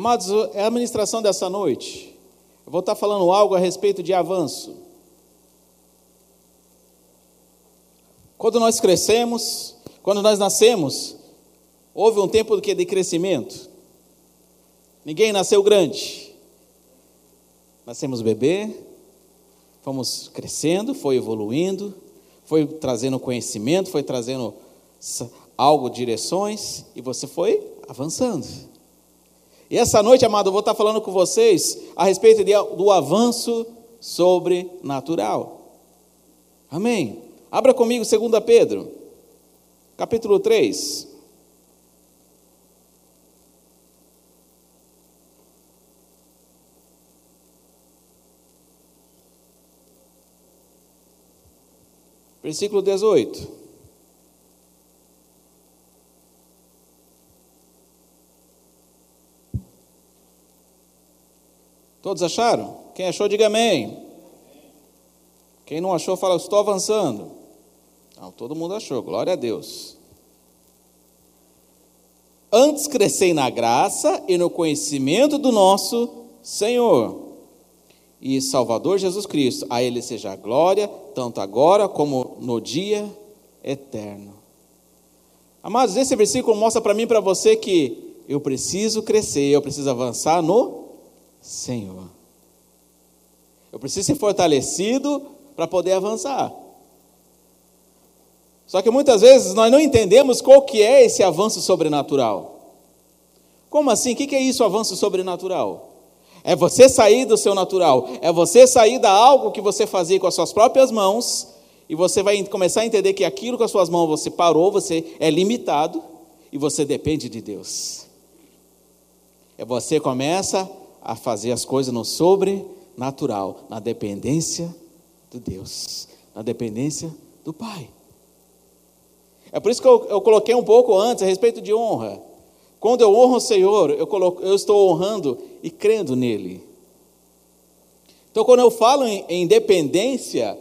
Amados, é a administração dessa noite. Eu vou estar falando algo a respeito de avanço. Quando nós crescemos, quando nós nascemos, houve um tempo de crescimento. Ninguém nasceu grande. Nascemos bebê, fomos crescendo, foi evoluindo, foi trazendo conhecimento, foi trazendo algo, direções, e você foi avançando. E essa noite, amado, eu vou estar falando com vocês a respeito de, do avanço sobrenatural. Amém. Abra comigo 2 Pedro, capítulo 3. Versículo 18. Todos acharam? Quem achou, diga amém. Quem não achou, fala, estou avançando. Não, todo mundo achou, glória a Deus. Antes crescei na graça e no conhecimento do nosso Senhor e Salvador Jesus Cristo. A Ele seja a glória, tanto agora como no dia eterno. Amados, esse versículo mostra para mim e para você que eu preciso crescer, eu preciso avançar no Senhor. Eu preciso ser fortalecido para poder avançar. Só que muitas vezes nós não entendemos qual que é esse avanço sobrenatural. Como assim? O que é isso, avanço sobrenatural? É você sair do seu natural, é você sair da algo que você fazia com as suas próprias mãos, e você vai começar a entender que aquilo com as suas mãos você parou, você é limitado, e você depende de Deus. É você começa a fazer as coisas no sobrenatural, na dependência de Deus, na dependência do Pai. É por isso que eu, eu coloquei um pouco antes a respeito de honra. Quando eu honro o Senhor, eu, coloco, eu estou honrando e crendo nele. Então, quando eu falo em, em dependência,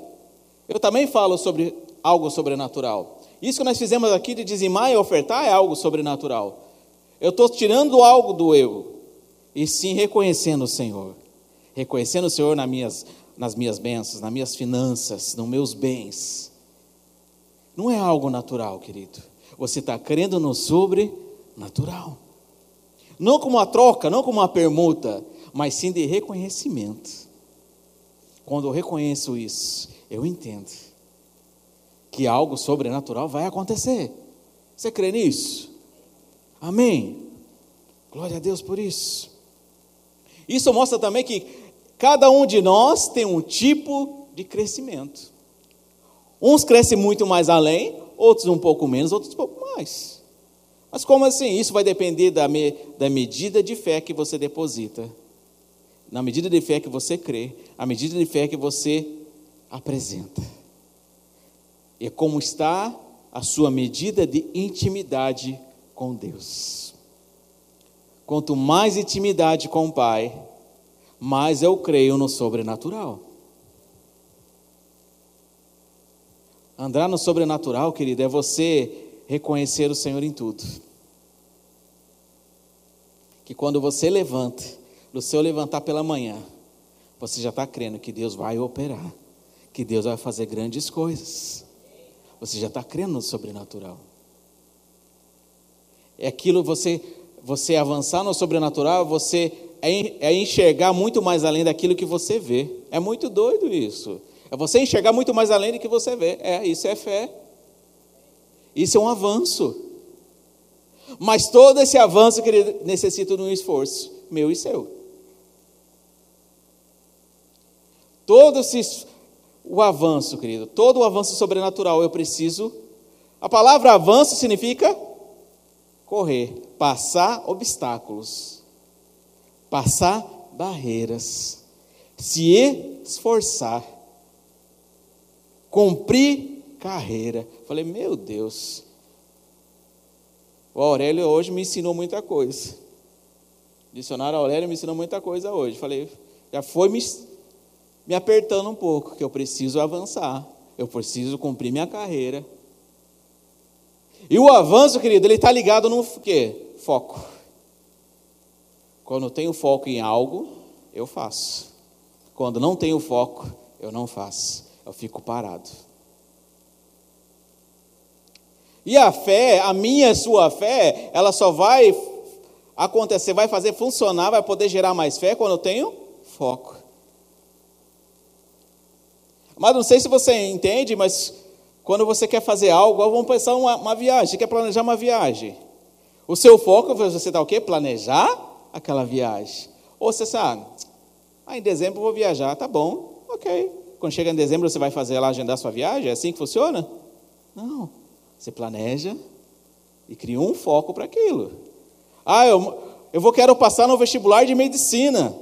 eu também falo sobre algo sobrenatural. Isso que nós fizemos aqui de dizimar e ofertar é algo sobrenatural. Eu estou tirando algo do eu, e sim reconhecendo o Senhor. Reconhecendo o Senhor nas minhas, nas minhas bênçãos, nas minhas finanças, nos meus bens. Não é algo natural, querido. Você está crendo no sobrenatural. Não como uma troca, não como uma permuta, mas sim de reconhecimento. Quando eu reconheço isso, eu entendo que algo sobrenatural vai acontecer. Você crê nisso? Amém. Glória a Deus por isso. Isso mostra também que cada um de nós tem um tipo de crescimento. Uns crescem muito mais além, outros um pouco menos, outros um pouco mais. Mas como assim? Isso vai depender da, me, da medida de fé que você deposita, na medida de fé que você crê, a medida de fé que você apresenta. E é como está a sua medida de intimidade com Deus. Quanto mais intimidade com o Pai, mais eu creio no sobrenatural. Andar no sobrenatural, querido, é você reconhecer o Senhor em tudo. Que quando você levanta, no seu levantar pela manhã, você já está crendo que Deus vai operar, que Deus vai fazer grandes coisas. Você já está crendo no sobrenatural. É aquilo você você avançar no sobrenatural, você é, é enxergar muito mais além daquilo que você vê. É muito doido isso. É você enxergar muito mais além do que você vê. É, isso é fé. Isso é um avanço. Mas todo esse avanço que ele necessita de um esforço, meu e seu. Todo esse, o avanço, querido, todo o avanço sobrenatural eu preciso. A palavra avanço significa correr, passar obstáculos, passar barreiras, se esforçar, cumprir carreira. Falei, meu Deus. O Aurélio hoje me ensinou muita coisa. O dicionário Aurélio me ensinou muita coisa hoje. Falei, já foi me, me apertando um pouco, que eu preciso avançar, eu preciso cumprir minha carreira. E o avanço, querido, ele está ligado no quê? Foco. Quando eu tenho foco em algo, eu faço. Quando não tenho foco, eu não faço. Eu fico parado. E a fé, a minha, sua fé, ela só vai acontecer, vai fazer funcionar, vai poder gerar mais fé quando eu tenho foco. Mas não sei se você entende, mas quando você quer fazer algo, vamos pensar uma, uma viagem, quer planejar uma viagem. O seu foco, você está o quê? Planejar aquela viagem. Ou você sabe, ah, em dezembro eu vou viajar, tá bom, ok. Quando chega em dezembro você vai fazer lá, agendar sua viagem, é assim que funciona? Não. Você planeja e cria um foco para aquilo. Ah, eu, eu vou quero passar no vestibular de medicina.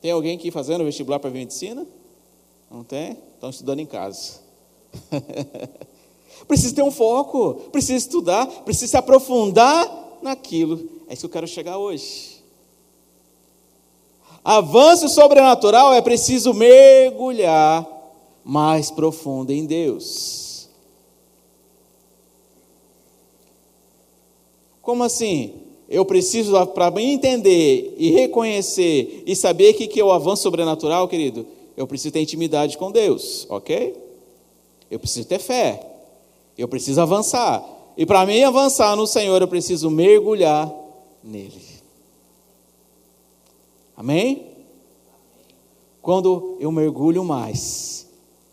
Tem alguém aqui fazendo vestibular para medicina? Não tem? Estão estudando em casa. precisa ter um foco, precisa estudar, precisa se aprofundar naquilo. É isso que eu quero chegar hoje. Avanço sobrenatural é preciso mergulhar mais profundo em Deus. Como assim? Eu preciso, para entender e reconhecer e saber o que, que é o avanço sobrenatural, querido, eu preciso ter intimidade com Deus, ok? Eu preciso ter fé. Eu preciso avançar. E para mim avançar no Senhor, eu preciso mergulhar nele. Amém? Quando eu mergulho mais,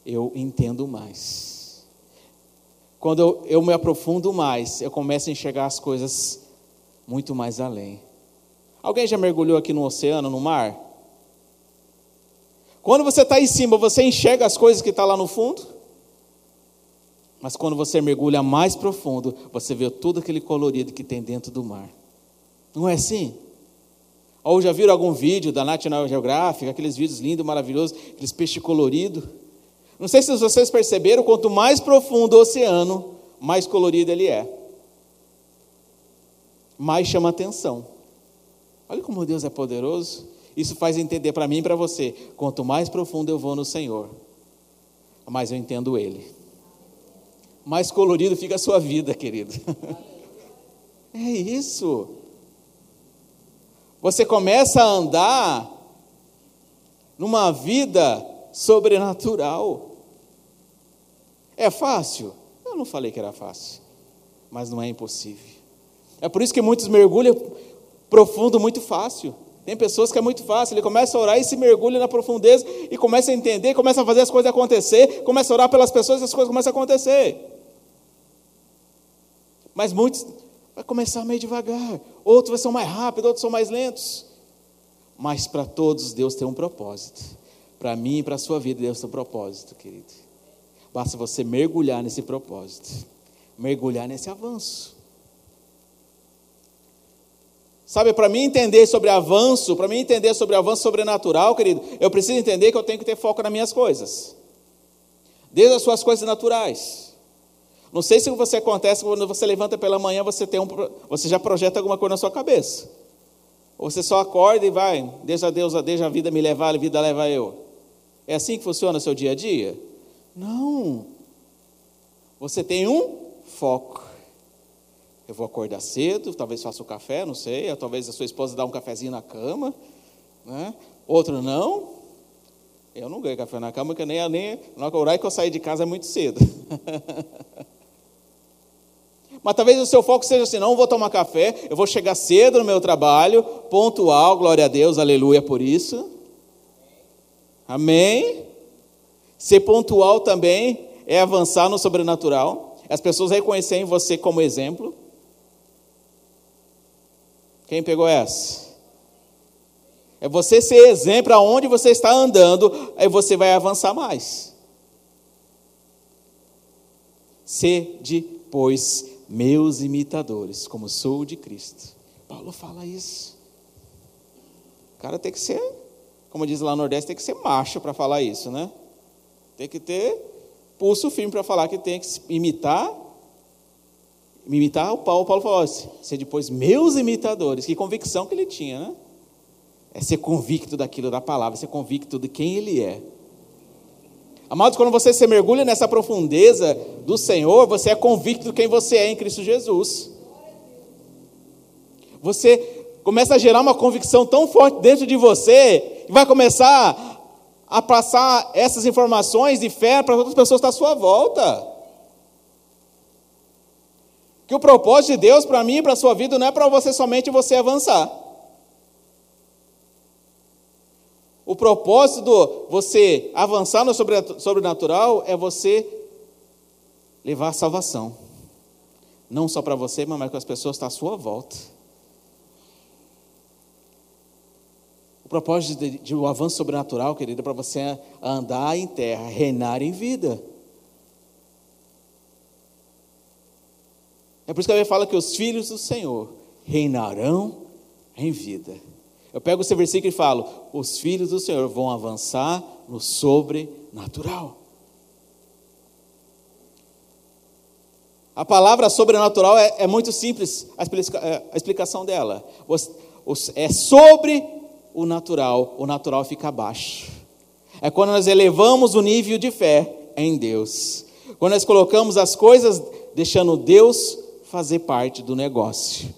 eu entendo mais. Quando eu, eu me aprofundo mais, eu começo a enxergar as coisas muito mais além. Alguém já mergulhou aqui no oceano, no mar? Quando você está em cima, você enxerga as coisas que estão tá lá no fundo? Mas quando você mergulha mais profundo, você vê todo aquele colorido que tem dentro do mar. Não é assim? Ou já viram algum vídeo da National Geographic, aqueles vídeos lindos, maravilhosos, aqueles peixes coloridos? Não sei se vocês perceberam, quanto mais profundo o oceano, mais colorido ele é. Mais chama atenção. Olha como Deus é poderoso. Isso faz entender para mim e para você. Quanto mais profundo eu vou no Senhor, mais eu entendo Ele. Mais colorido fica a sua vida, querido. é isso. Você começa a andar numa vida sobrenatural. É fácil? Eu não falei que era fácil, mas não é impossível. É por isso que muitos mergulham profundo muito fácil. Tem pessoas que é muito fácil, ele começa a orar e se mergulha na profundeza e começa a entender, começa a fazer as coisas acontecer, começa a orar pelas pessoas e as coisas começam a acontecer. Mas muitos vai começar meio devagar, outros vai ser mais rápido, outros são mais lentos. Mas para todos Deus tem um propósito. Para mim e para a sua vida Deus tem um propósito, querido. Basta você mergulhar nesse propósito, mergulhar nesse avanço. Sabe, para mim entender sobre avanço, para mim entender sobre avanço sobrenatural, querido, eu preciso entender que eu tenho que ter foco nas minhas coisas. Desde as suas coisas naturais. Não sei se você acontece quando você levanta pela manhã, você tem um, você já projeta alguma coisa na sua cabeça. Ou você só acorda e vai, deixa Deus, deixa a vida me levar, a vida leva eu. É assim que funciona o seu dia a dia? Não. Você tem um foco. Eu vou acordar cedo, talvez faça o café, não sei, talvez a sua esposa dá um cafezinho na cama, né? Outro não. Eu não ganho café na cama, porque nem, nem na hora que eu sair de casa é muito cedo. Mas talvez o seu foco seja assim: não vou tomar café, eu vou chegar cedo no meu trabalho, pontual, glória a Deus, aleluia por isso. Amém? Ser pontual também é avançar no sobrenatural. As pessoas reconhecerem você como exemplo. Quem pegou essa? É você ser exemplo aonde você está andando, aí você vai avançar mais. Ser pois, meus imitadores, como sou de Cristo. Paulo fala isso. O cara tem que ser, como diz lá no Nordeste, tem que ser macho para falar isso, né? Tem que ter pulso firme para falar que tem que imitar. Imitar o Paulo. O Paulo falou assim: ser depois meus imitadores. Que convicção que ele tinha, né? É ser convicto daquilo da palavra, ser convicto de quem ele é. Amados, quando você se mergulha nessa profundeza do Senhor, você é convicto de quem você é em Cristo Jesus. Você começa a gerar uma convicção tão forte dentro de você, que vai começar a passar essas informações de fé para outras pessoas à sua volta. Que o propósito de Deus para mim e para a sua vida não é para você somente você avançar. O propósito do você avançar no sobrenatural é você levar salvação. Não só para você, mas para as pessoas que estão à sua volta. O propósito de, de um avanço sobrenatural, querido, é para você andar em terra, reinar em vida. É por isso que a Bíblia fala que os filhos do Senhor reinarão em vida. Eu pego esse versículo e falo: os filhos do Senhor vão avançar no sobrenatural. A palavra sobrenatural é, é muito simples, a, explica, é, a explicação dela. É sobre o natural, o natural fica abaixo. É quando nós elevamos o nível de fé em Deus. Quando nós colocamos as coisas, deixando Deus fazer parte do negócio.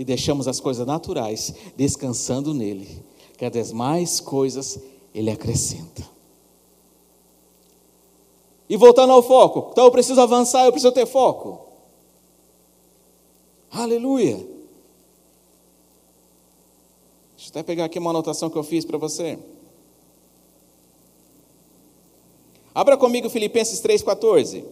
E deixamos as coisas naturais descansando nele. Cada vez mais coisas ele acrescenta. E voltando ao foco. Então eu preciso avançar, eu preciso ter foco. Aleluia. Deixa eu até pegar aqui uma anotação que eu fiz para você. Abra comigo Filipenses 3,14.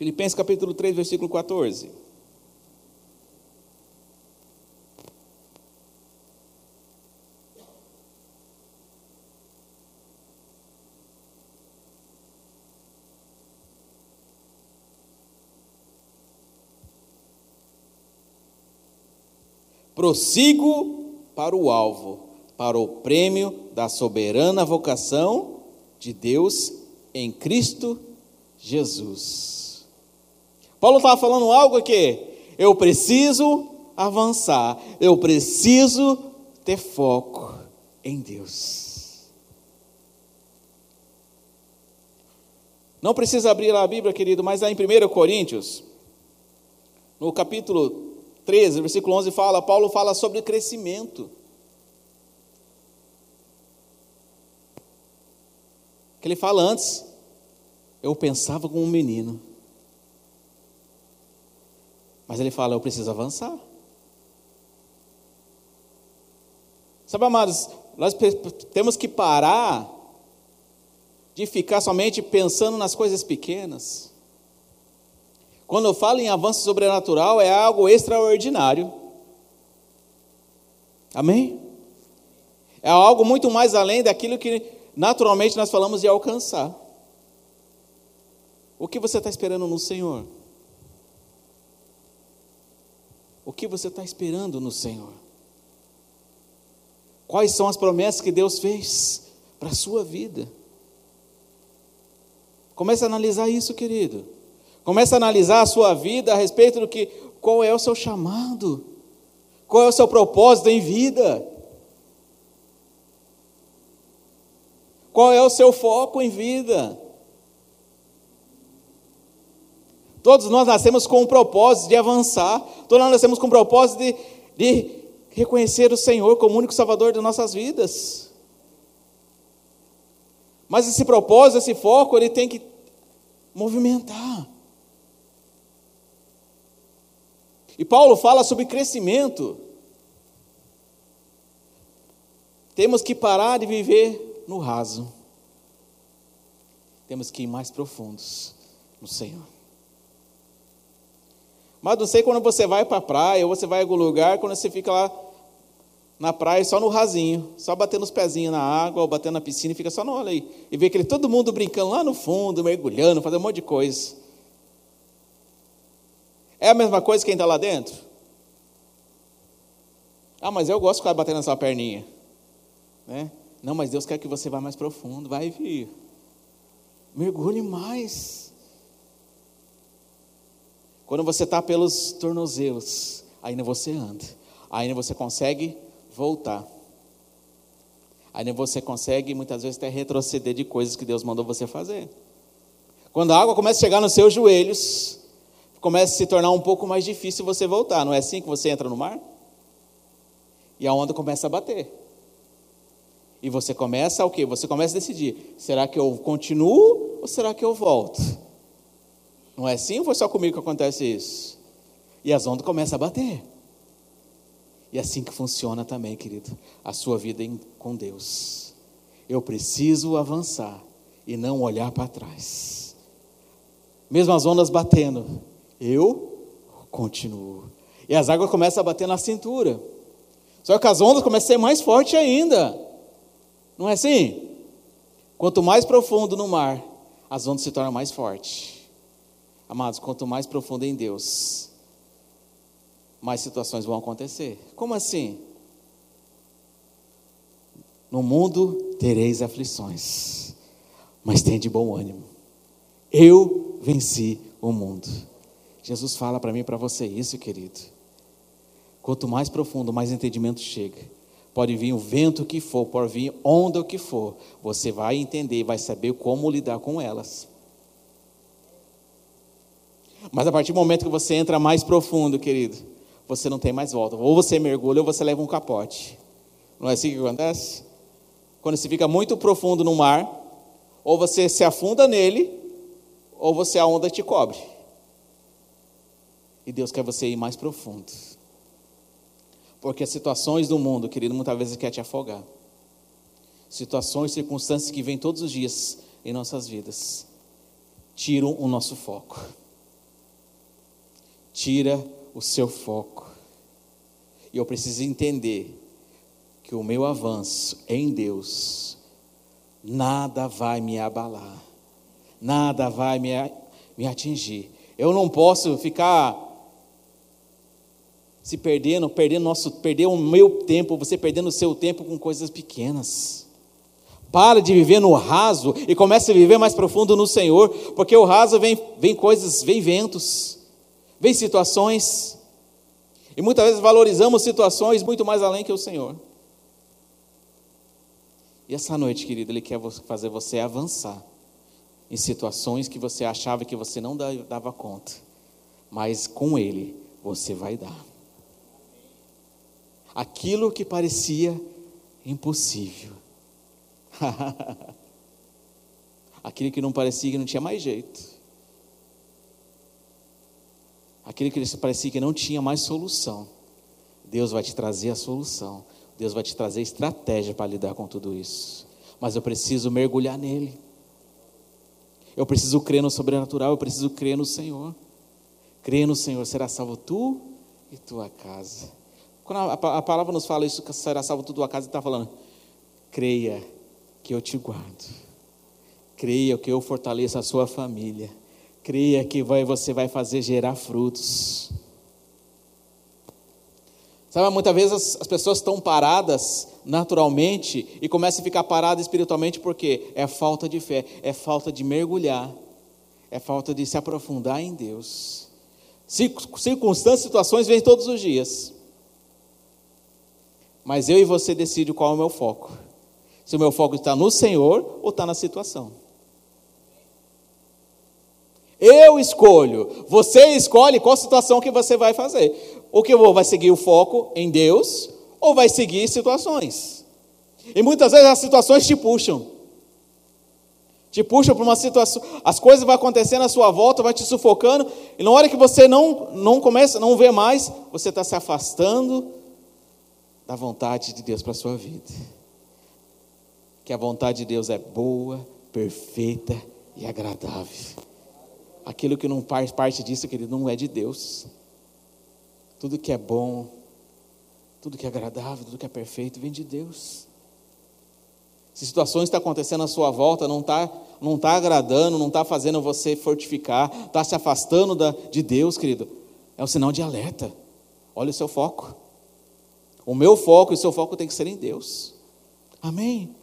Filipenses capítulo 3, versículo 14. Prossigo para o alvo, para o prêmio da soberana vocação de Deus em Cristo Jesus. Paulo estava falando algo aqui. Eu preciso avançar, eu preciso ter foco em Deus. Não precisa abrir a Bíblia, querido, mas lá em 1 Coríntios, no capítulo 13, versículo 11 fala, Paulo fala sobre crescimento. Que ele fala antes, eu pensava como um menino. Mas ele fala, eu preciso avançar. Sabe, amados, nós temos que parar de ficar somente pensando nas coisas pequenas. Quando eu falo em avanço sobrenatural, é algo extraordinário. Amém? É algo muito mais além daquilo que naturalmente nós falamos de alcançar. O que você está esperando no Senhor? O que você está esperando no Senhor? Quais são as promessas que Deus fez para a sua vida? Comece a analisar isso, querido. Comece a analisar a sua vida a respeito do que qual é o seu chamado, qual é o seu propósito em vida, qual é o seu foco em vida. Todos nós nascemos com o propósito de avançar, todos nós nascemos com o propósito de, de reconhecer o Senhor como único Salvador de nossas vidas. Mas esse propósito, esse foco, ele tem que movimentar. E Paulo fala sobre crescimento. Temos que parar de viver no raso. Temos que ir mais profundos no Senhor. Mas não sei quando você vai para a praia, ou você vai a algum lugar, quando você fica lá na praia só no rasinho, só batendo os pezinhos na água, ou batendo na piscina e fica só no olho aí. E vê aquele todo mundo brincando lá no fundo, mergulhando, fazendo um monte de coisa. É a mesma coisa quem está lá dentro? Ah, mas eu gosto de ficar batendo na sua perninha. Né? Não, mas Deus quer que você vá mais profundo. Vai vir. Mergulhe mais. Quando você está pelos tornozelos, ainda você anda. Ainda você consegue voltar. Ainda você consegue, muitas vezes, até retroceder de coisas que Deus mandou você fazer. Quando a água começa a chegar nos seus joelhos, começa a se tornar um pouco mais difícil você voltar. Não é assim que você entra no mar? E a onda começa a bater. E você começa o quê? Você começa a decidir: será que eu continuo ou será que eu volto? Não é assim ou foi só comigo que acontece isso? E as ondas começam a bater. E é assim que funciona também, querido, a sua vida em, com Deus. Eu preciso avançar e não olhar para trás. Mesmo as ondas batendo, eu continuo. E as águas começam a bater na cintura. Só que as ondas começam a ser mais fortes ainda. Não é assim? Quanto mais profundo no mar, as ondas se tornam mais fortes. Amados, quanto mais profundo em Deus, mais situações vão acontecer. Como assim? No mundo tereis aflições, mas tem de bom ânimo. Eu venci o mundo. Jesus fala para mim e para você isso, querido. Quanto mais profundo, mais entendimento chega. Pode vir o vento que for, pode vir onda que for, você vai entender, vai saber como lidar com elas. Mas a partir do momento que você entra mais profundo, querido, você não tem mais volta. Ou você mergulha ou você leva um capote. Não é assim que acontece? Quando você fica muito profundo no mar, ou você se afunda nele, ou você a onda te cobre. E Deus quer você ir mais profundo. Porque as situações do mundo, querido, muitas vezes quer te afogar. Situações, circunstâncias que vêm todos os dias em nossas vidas, tiram o nosso foco. Tira o seu foco. E eu preciso entender que o meu avanço em Deus, nada vai me abalar, nada vai me, me atingir. Eu não posso ficar se perdendo, perdendo nosso, perder o meu tempo, você perdendo o seu tempo com coisas pequenas. Para de viver no raso e comece a viver mais profundo no Senhor, porque o raso vem, vem coisas, vem ventos, vem situações, e muitas vezes valorizamos situações muito mais além que o Senhor. E essa noite, querido, Ele quer fazer você avançar em situações que você achava que você não dava conta, mas com Ele você vai dar aquilo que parecia impossível. aquilo que não parecia que não tinha mais jeito. Aquilo que parecia que não tinha mais solução. Deus vai te trazer a solução. Deus vai te trazer estratégia para lidar com tudo isso. Mas eu preciso mergulhar nele. Eu preciso crer no sobrenatural, eu preciso crer no Senhor. Crer no Senhor, será salvo tu e tua casa. Quando a, a palavra nos fala isso, será salvo tudo a casa, está falando, creia que eu te guardo. Creia que eu fortaleço a sua família. Creia que vai, você vai fazer gerar frutos. Sabe, muitas vezes as, as pessoas estão paradas naturalmente e começam a ficar paradas espiritualmente porque é falta de fé, é falta de mergulhar, é falta de se aprofundar em Deus. Circunstâncias, situações vêm todos os dias. Mas eu e você decidem qual é o meu foco. Se o meu foco está no Senhor ou está na situação. Eu escolho, você escolhe qual situação que você vai fazer. O que vai seguir o foco em Deus ou vai seguir situações. E muitas vezes as situações te puxam. Te puxam para uma situação, as coisas vão acontecendo à sua volta, vai te sufocando, e na hora que você não não começa, não vê mais, você está se afastando da vontade de Deus para a sua vida. Que a vontade de Deus é boa, perfeita e agradável. Aquilo que não faz parte disso, querido, não é de Deus. Tudo que é bom, tudo que é agradável, tudo que é perfeito, vem de Deus. Se situações estão acontecendo à sua volta, não está não tá agradando, não está fazendo você fortificar, está se afastando da, de Deus, querido, é um sinal de alerta. Olha o seu foco. O meu foco e o seu foco tem que ser em Deus. Amém?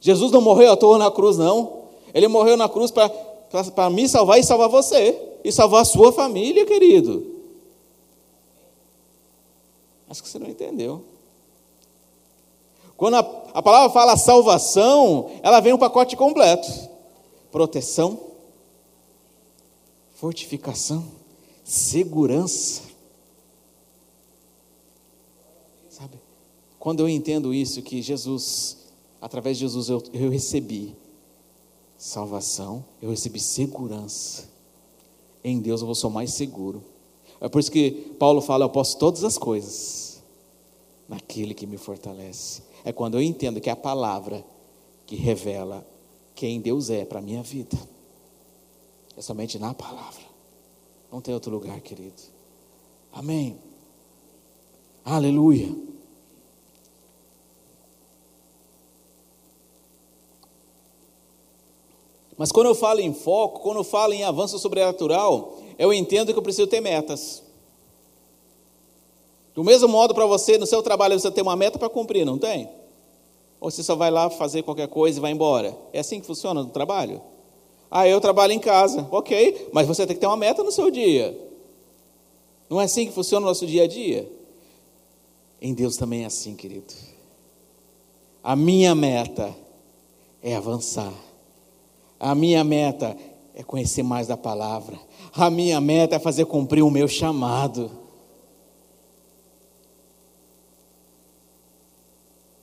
Jesus não morreu à toa na cruz, não. Ele morreu na cruz para me salvar e salvar você. E salvar a sua família, querido. Acho que você não entendeu. Quando a, a palavra fala salvação, ela vem um pacote completo: proteção, fortificação, segurança. Sabe? Quando eu entendo isso, que Jesus, através de Jesus, eu, eu recebi salvação, eu recebi segurança. Em Deus eu vou ser mais seguro. É por isso que Paulo fala: Eu posso todas as coisas naquele que me fortalece. É quando eu entendo que é a palavra que revela quem Deus é para a minha vida. É somente na palavra. Não tem outro lugar, querido. Amém. Aleluia. Mas quando eu falo em foco, quando eu falo em avanço sobrenatural, eu entendo que eu preciso ter metas. Do mesmo modo para você, no seu trabalho, você tem uma meta para cumprir, não tem? Ou você só vai lá fazer qualquer coisa e vai embora? É assim que funciona no trabalho? Ah, eu trabalho em casa. Ok, mas você tem que ter uma meta no seu dia. Não é assim que funciona o nosso dia a dia? Em Deus também é assim, querido. A minha meta é avançar. A minha meta é conhecer mais da palavra. A minha meta é fazer cumprir o meu chamado.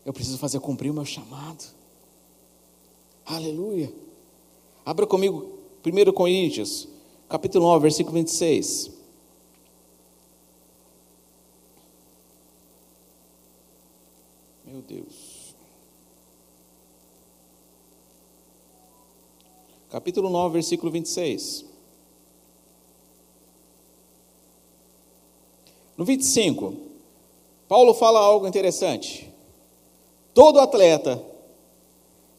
Eu preciso fazer cumprir o meu chamado. Aleluia. Abra comigo 1 Coríntios, capítulo 9, versículo 26. Meu Deus. Capítulo 9, versículo 26. No 25, Paulo fala algo interessante. Todo atleta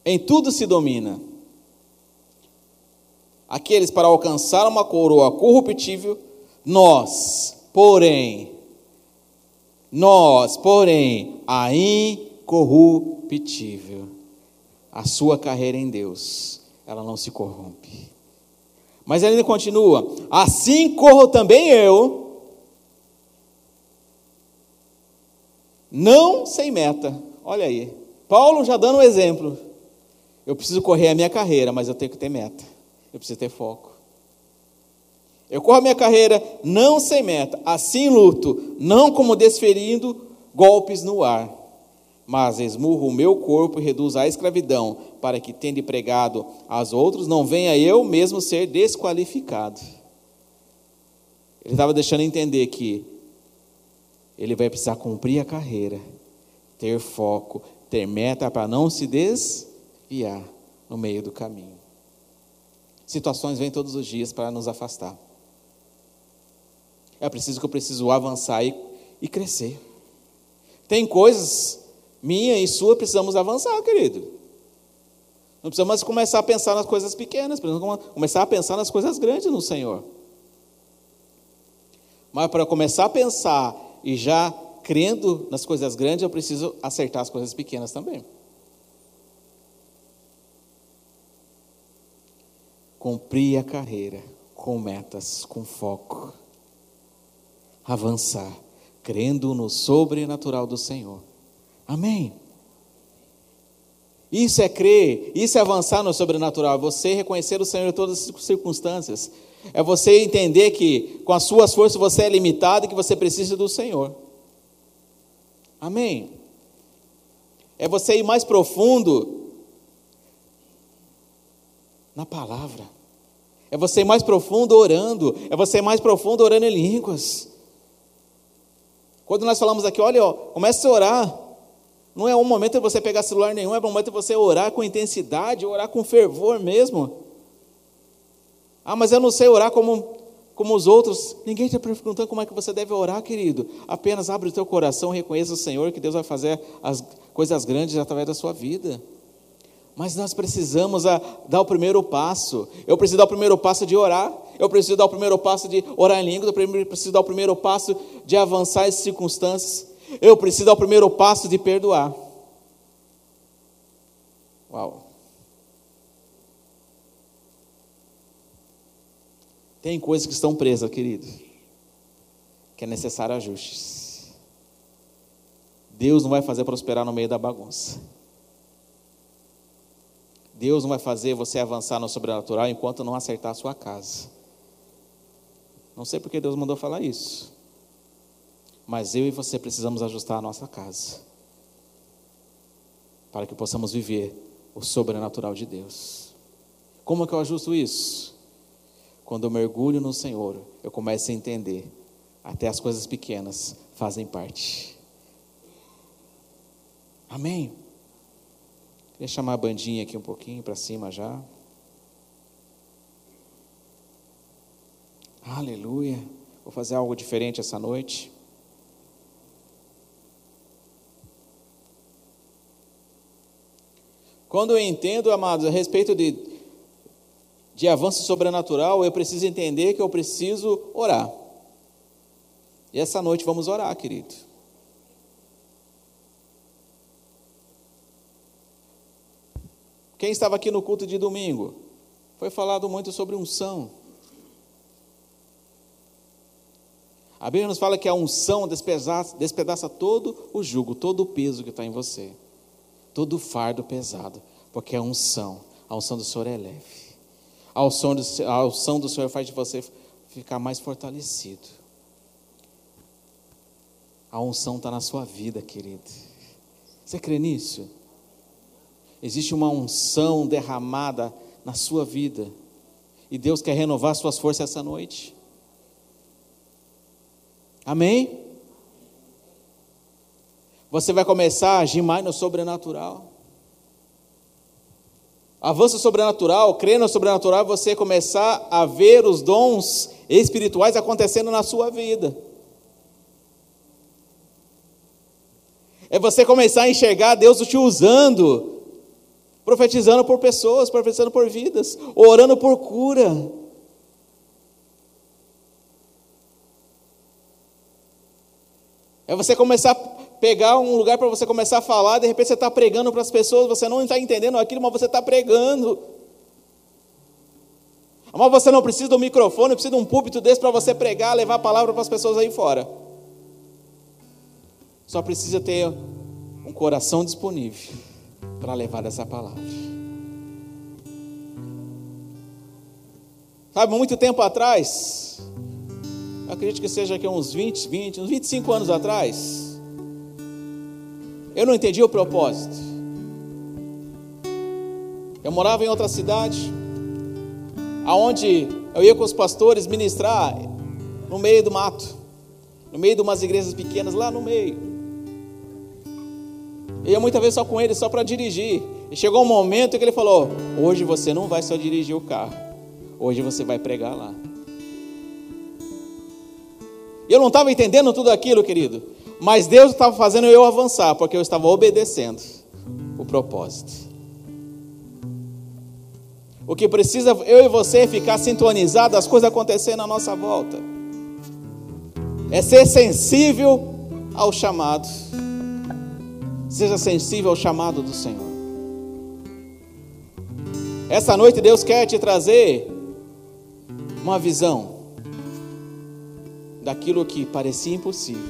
em tudo se domina. Aqueles para alcançar uma coroa corruptível, nós, porém, nós, porém, a incorruptível, a sua carreira em Deus ela não se corrompe. Mas ele ainda continua: assim corro também eu, não sem meta. Olha aí, Paulo já dando um exemplo. Eu preciso correr a minha carreira, mas eu tenho que ter meta. Eu preciso ter foco. Eu corro a minha carreira não sem meta, assim luto, não como desferindo golpes no ar mas esmurro o meu corpo e reduzo à escravidão, para que, tendo pregado aos outros, não venha eu mesmo ser desqualificado. Ele estava deixando entender que ele vai precisar cumprir a carreira, ter foco, ter meta para não se desviar no meio do caminho. Situações vêm todos os dias para nos afastar. É preciso que eu preciso avançar e, e crescer. Tem coisas minha e sua, precisamos avançar, querido. Não precisamos começar a pensar nas coisas pequenas, precisamos começar a pensar nas coisas grandes no Senhor. Mas para começar a pensar e já crendo nas coisas grandes, eu preciso acertar as coisas pequenas também. Cumprir a carreira com metas, com foco. Avançar, crendo no sobrenatural do Senhor. Amém. Isso é crer, isso é avançar no sobrenatural, é você reconhecer o Senhor em todas as circunstâncias. É você entender que com as suas forças você é limitado e que você precisa do Senhor. Amém. É você ir mais profundo na palavra. É você ir mais profundo orando. É você ir mais profundo orando em línguas. Quando nós falamos aqui, olha, ó, comece a orar. Não é um momento de você pegar celular nenhum, é um momento de você orar com intensidade, orar com fervor mesmo. Ah, mas eu não sei orar como, como os outros. Ninguém está perguntando como é que você deve orar, querido. Apenas abre o teu coração, reconheça o Senhor, que Deus vai fazer as coisas grandes através da sua vida. Mas nós precisamos dar o primeiro passo. Eu preciso dar o primeiro passo de orar. Eu preciso dar o primeiro passo de orar em língua. Eu preciso dar o primeiro passo de avançar as circunstâncias. Eu preciso dar o primeiro passo de perdoar. Uau. Tem coisas que estão presas, querido, que é necessário ajustes. Deus não vai fazer prosperar no meio da bagunça. Deus não vai fazer você avançar no sobrenatural enquanto não acertar a sua casa. Não sei porque Deus mandou falar isso. Mas eu e você precisamos ajustar a nossa casa. Para que possamos viver o sobrenatural de Deus. Como é que eu ajusto isso? Quando eu mergulho no Senhor, eu começo a entender. Até as coisas pequenas fazem parte. Amém? Queria chamar a bandinha aqui um pouquinho para cima já. Aleluia. Vou fazer algo diferente essa noite. Quando eu entendo, amados, a respeito de, de avanço sobrenatural, eu preciso entender que eu preciso orar. E essa noite vamos orar, querido. Quem estava aqui no culto de domingo? Foi falado muito sobre unção. A Bíblia nos fala que a unção despedaça, despedaça todo o jugo, todo o peso que está em você, todo fardo pesado, porque a unção, a unção do Senhor é leve. A unção do, a unção do Senhor faz de você ficar mais fortalecido. A unção está na sua vida, querido. Você crê nisso? Existe uma unção derramada na sua vida. E Deus quer renovar suas forças essa noite. Amém? Você vai começar a agir mais no sobrenatural. Avanço sobrenatural, crer no sobrenatural, você começar a ver os dons espirituais acontecendo na sua vida. É você começar a enxergar Deus te usando, profetizando por pessoas, profetizando por vidas, orando por cura. É você começar pegar um lugar para você começar a falar, de repente você está pregando para as pessoas, você não está entendendo aquilo, mas você está pregando. Mas você não precisa de um microfone, precisa de um púlpito desse para você pregar, levar a palavra para as pessoas aí fora. Só precisa ter um coração disponível para levar essa palavra. Sabe, muito tempo atrás, acredito que seja aqui uns 20, 20, uns 25 anos atrás, eu não entendi o propósito. Eu morava em outra cidade, aonde eu ia com os pastores ministrar no meio do mato, no meio de umas igrejas pequenas, lá no meio. Eu ia muitas vezes só com ele, só para dirigir. E chegou um momento que ele falou: Hoje você não vai só dirigir o carro, hoje você vai pregar lá. Eu não estava entendendo tudo aquilo, querido, mas Deus estava fazendo eu avançar, porque eu estava obedecendo o propósito. O que precisa eu e você é ficar sintonizado as coisas acontecendo à nossa volta. É ser sensível ao chamado. Seja sensível ao chamado do Senhor. Essa noite Deus quer te trazer uma visão daquilo que parecia impossível,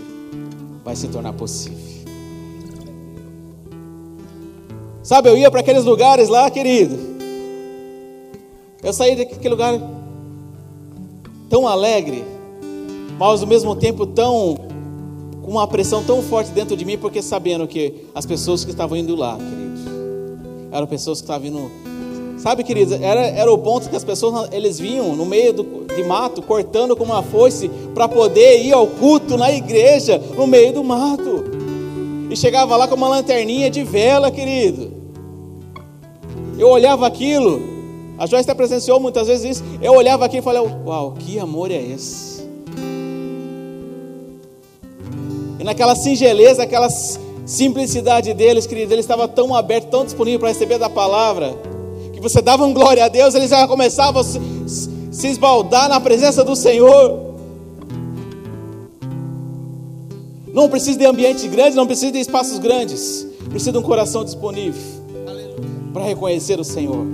vai se tornar possível. Sabe, eu ia para aqueles lugares lá, querido. Eu saí daquele lugar tão alegre, mas ao mesmo tempo tão com uma pressão tão forte dentro de mim, porque sabendo que as pessoas que estavam indo lá, querido, eram pessoas que estavam indo. Sabe, queridos, era, era o ponto que as pessoas eles vinham no meio do, de mato, cortando com uma foice, para poder ir ao culto na igreja, no meio do mato. E chegava lá com uma lanterninha de vela, querido. Eu olhava aquilo, a Joyce presenciou muitas vezes isso. Eu olhava aqui e falei, uau, que amor é esse? naquela singeleza, aquela simplicidade deles, querido, eles estavam tão abertos, tão disponíveis para receber da palavra, você dava um glória a Deus, eles já começavam a se, esbaldar na presença do Senhor. Não precisa de ambientes grandes, não precisa de espaços grandes, precisa de um coração disponível para reconhecer o Senhor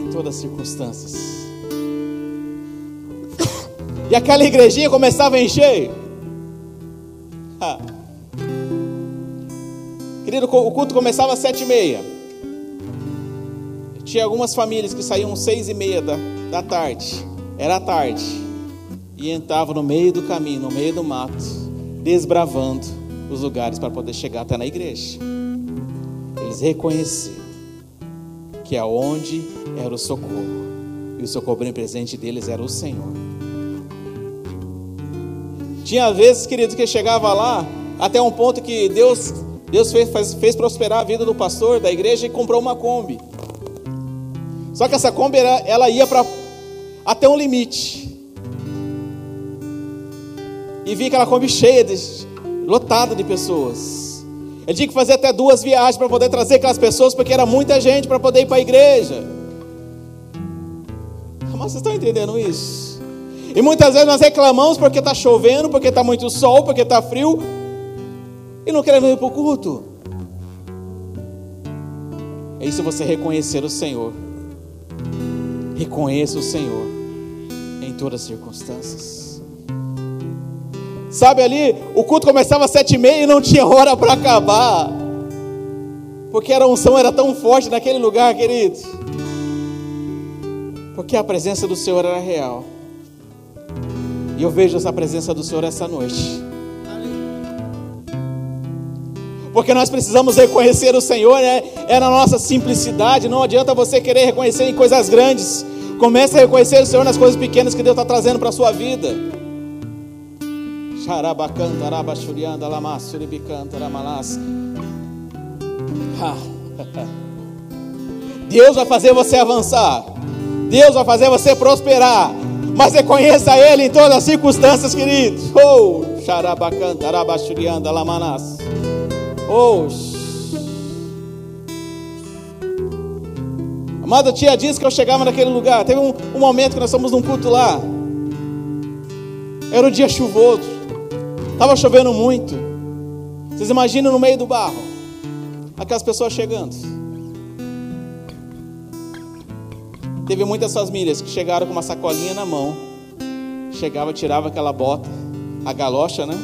em todas as circunstâncias. E aquela igrejinha começava a encher. Querido, o culto começava às sete e meia. Tinha algumas famílias que saíam seis e meia da, da tarde. Era tarde. e entrava no meio do caminho, no meio do mato, desbravando os lugares para poder chegar até na igreja. Eles reconheceram que aonde era o socorro, e o socorro bem presente deles era o Senhor. Tinha vezes, queridos, que chegava lá, até um ponto que Deus, Deus fez, fez, fez prosperar a vida do pastor da igreja e comprou uma Kombi. Só que essa Kombi ela ia para até um limite. E vi aquela Kombi cheia, de, lotada de pessoas. Ele tinha que fazer até duas viagens para poder trazer aquelas pessoas, porque era muita gente para poder ir para a igreja. Mas vocês estão entendendo isso? E muitas vezes nós reclamamos porque está chovendo, porque está muito sol, porque está frio, e não queremos ir para o culto. É isso você reconhecer o Senhor. Reconheça o Senhor em todas as circunstâncias. Sabe ali, o culto começava às sete e meia e não tinha hora para acabar. Porque a unção era tão forte naquele lugar, querido. Porque a presença do Senhor era real. E eu vejo essa presença do Senhor essa noite. Porque nós precisamos reconhecer o Senhor, né? é na nossa simplicidade. Não adianta você querer reconhecer em coisas grandes. Comece a reconhecer o Senhor nas coisas pequenas que Deus está trazendo para a sua vida. Deus vai fazer você avançar. Deus vai fazer você prosperar. Mas reconheça Ele em todas as circunstâncias, queridos. Oh, xarabacanta, arabachurianda, lamanas. Oh, Amada tia disse que eu chegava naquele lugar. Teve um, um momento que nós estamos num culto lá. Era um dia chuvoso. Estava chovendo muito. Vocês imaginam no meio do barro. Aquelas pessoas chegando. Teve muitas famílias que chegaram com uma sacolinha na mão. Chegava, tirava aquela bota, a galocha, né?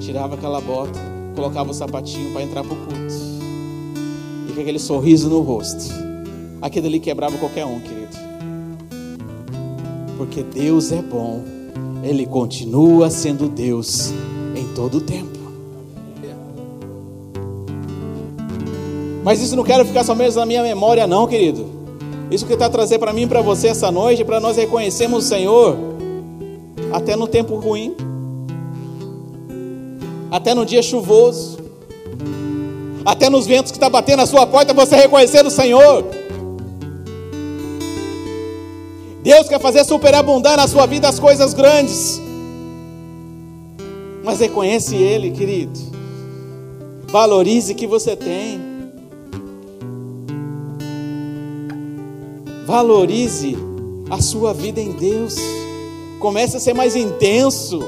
Tirava aquela bota, colocava o sapatinho para entrar para o culto. E com aquele sorriso no rosto aquilo ali quebrava qualquer um, querido. Porque Deus é bom, Ele continua sendo Deus em todo o tempo. Mas isso não quero ficar somente na minha memória, não, querido. Isso que está trazendo para mim e para você essa noite, para nós reconhecermos o Senhor, até no tempo ruim, até no dia chuvoso, até nos ventos que está batendo na sua porta, você reconhecer o Senhor. Deus quer fazer superabundar na sua vida as coisas grandes. Mas reconhece Ele, querido. Valorize o que você tem. Valorize a sua vida em Deus. Comece a ser mais intenso.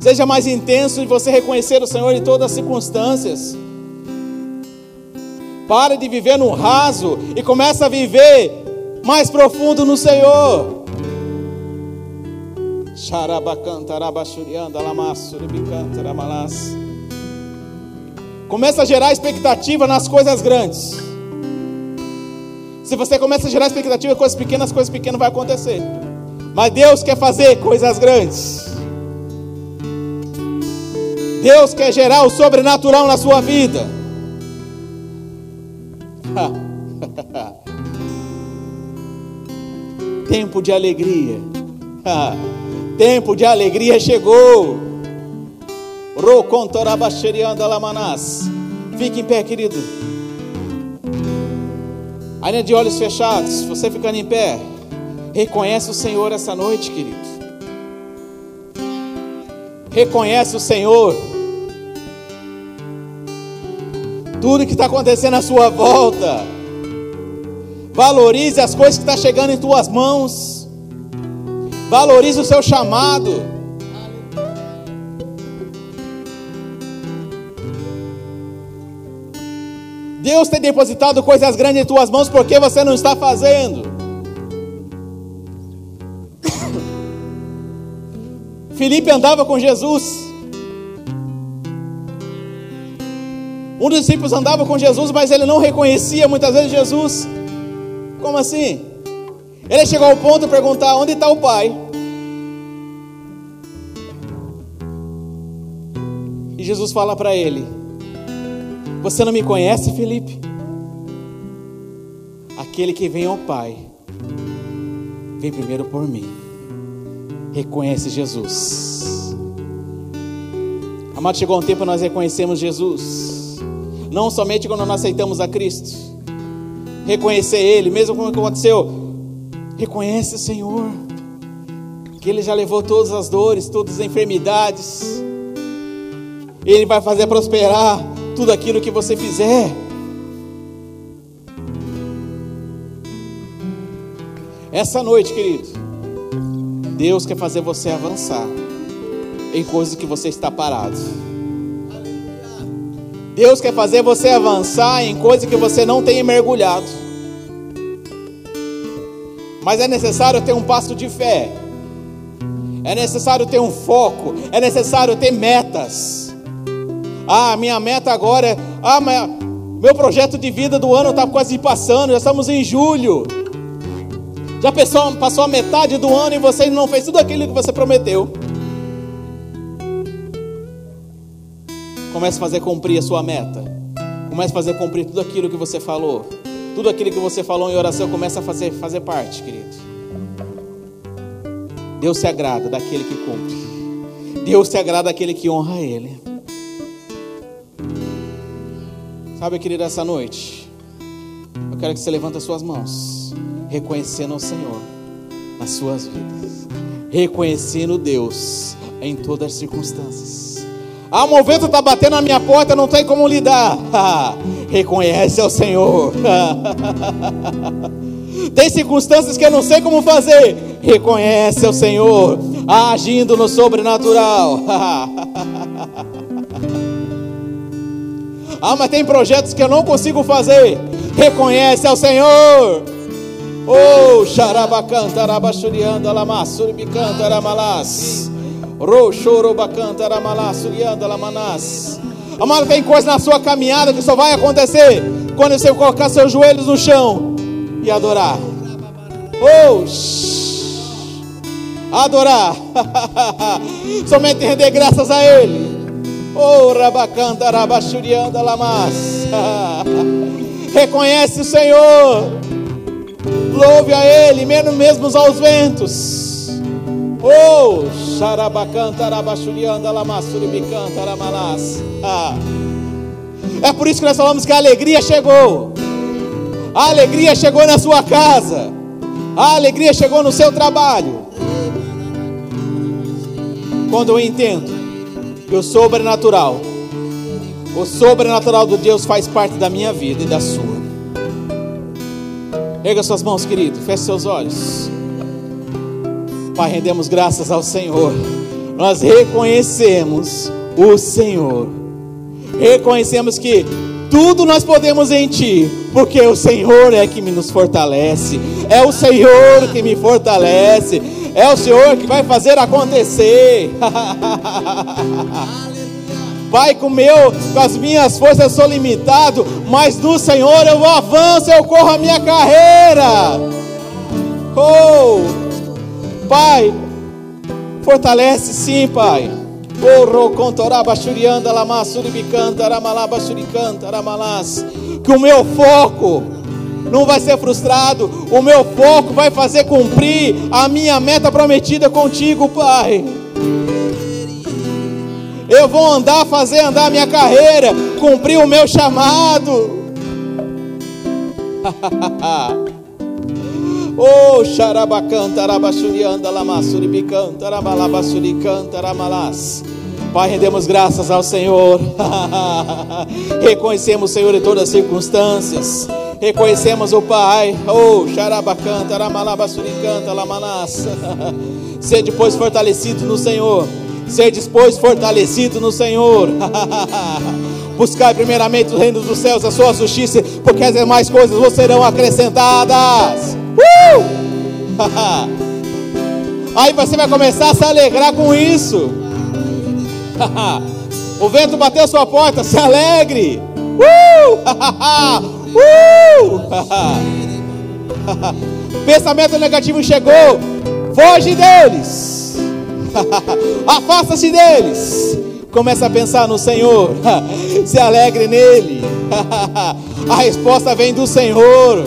Seja mais intenso em você reconhecer o Senhor em todas as circunstâncias. Pare de viver no raso e comece a viver mais profundo no Senhor. Começa a gerar expectativa nas coisas grandes. Se você começa a gerar expectativa em coisas pequenas, coisas pequenas vai acontecer. Mas Deus quer fazer coisas grandes. Deus quer gerar o sobrenatural na sua vida. Tempo de alegria. Tempo de alegria chegou. Fique em pé, querido. Ainda de olhos fechados, você ficando em pé, reconhece o Senhor essa noite, querido. Reconhece o Senhor. Tudo que está acontecendo à sua volta. Valorize as coisas que estão tá chegando em tuas mãos. Valorize o seu chamado. Deus tem depositado coisas grandes em tuas mãos, porque você não está fazendo? Felipe andava com Jesus. Um dos discípulos andava com Jesus, mas ele não reconhecia muitas vezes Jesus. Como assim? Ele chegou ao ponto de perguntar: onde está o pai? E Jesus fala para ele: Você não me conhece, Felipe? Aquele que vem ao Pai, vem primeiro por mim. Reconhece Jesus. Amado, chegou um tempo nós reconhecemos Jesus. Não somente quando nós aceitamos a Cristo. Reconhecer Ele, mesmo como aconteceu. Reconhece o Senhor. Que Ele já levou todas as dores, todas as enfermidades. Ele vai fazer prosperar tudo aquilo que você fizer. Essa noite, querido, Deus quer fazer você avançar em coisas que você está parado. Deus quer fazer você avançar em coisas que você não tem mergulhado. Mas é necessário ter um passo de fé. É necessário ter um foco, é necessário ter metas. Ah, minha meta agora é. Ah, meu projeto de vida do ano está quase passando, já estamos em julho. Já passou, passou a metade do ano e você não fez tudo aquilo que você prometeu. Comece a fazer cumprir a sua meta. Comece a fazer cumprir tudo aquilo que você falou. Tudo aquilo que você falou em oração começa a fazer, fazer parte, querido. Deus se agrada daquele que cumpre. Deus se agrada daquele que honra Ele. Sabe, querido, essa noite, eu quero que você levante as suas mãos, reconhecendo o Senhor nas suas vidas, reconhecendo Deus em todas as circunstâncias. Ah, o vento está batendo na minha porta, não tem como lidar. reconhece ao Senhor. tem circunstâncias que eu não sei como fazer. Reconhece ao Senhor, agindo no sobrenatural. Ah, mas tem projetos que eu não consigo fazer. Reconhece ao Senhor. Oh, xarabacanta, arabaxurianda, aramalás. Roxorobacanta, aramalás. Amado, tem coisa na sua caminhada que só vai acontecer quando você colocar seus joelhos no chão e adorar. Oh, adorar. Somente render graças a Ele. Oh, rabacanta, rabachurianda, lamas. Reconhece o Senhor. Louve a Ele, menos mesmo aos ventos. Oh, xarabacanta, rabachurianda, lamassuribicanta, ramalas. É por isso que nós falamos que a alegria chegou. A alegria chegou na sua casa. A alegria chegou no seu trabalho. Quando eu entendo que o sobrenatural, o sobrenatural do Deus faz parte da minha vida e da sua. Erga suas mãos, querido, feche seus olhos. Pai, rendemos graças ao Senhor. Nós reconhecemos o Senhor. Reconhecemos que tudo nós podemos em Ti, porque o Senhor é que nos fortalece, é o Senhor que me fortalece, é o Senhor que vai fazer acontecer. Pai, com, meu, com as minhas forças eu sou limitado, mas no Senhor eu avanço, eu corro a minha carreira. Oh, Pai, fortalece sim, Pai. Que o meu foco não vai ser frustrado. O meu foco vai fazer cumprir a minha meta prometida contigo, Pai. Eu vou andar, fazer andar a minha carreira, cumprir o meu chamado. Oh, xarabacanta, arabaxurianda, lamassuribicanta, arabalabassuricanta, aramalas. Pai, rendemos graças ao Senhor. Reconhecemos o Senhor em todas as circunstâncias. Reconhecemos o Pai. Oh, xarabacanta, aramalabassuricanta, lamanás. Ser depois fortalecido no Senhor. Ser depois fortalecido no Senhor. Buscar primeiramente o reino dos céus, a sua justiça, porque as demais coisas vos serão acrescentadas. Uh! Aí você vai começar a se alegrar com isso. o vento bateu sua porta, se alegre. Uh! uh! Pensamento negativo chegou, foge deles. Afasta-se deles. Começa a pensar no Senhor. Se alegre nele. A resposta vem do Senhor.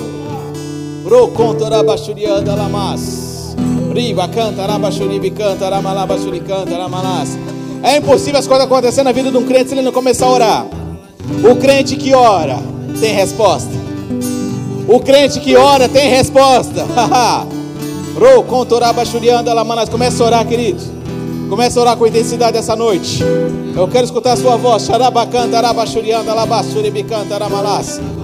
Lamas. É impossível as coisas acontecerem na vida de um crente se ele não começar a orar. O crente que ora tem resposta. O crente que ora tem resposta. Lamalas. Começa a orar, querido. Começa a orar com intensidade essa noite. Eu quero escutar a sua voz.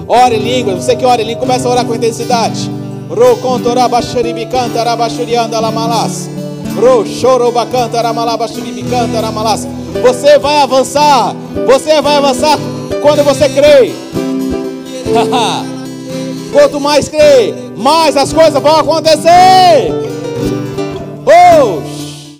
Ore em línguas. Você que ora em línguas, começa a orar com intensidade. Ro contorabachuribicanta, arabachurianda, alamalas. Ro chorobacanta, aramalabachuribicanta, aramalas. Você vai avançar. Você vai avançar quando você crê. Quanto mais crê, mais as coisas vão acontecer. Oh!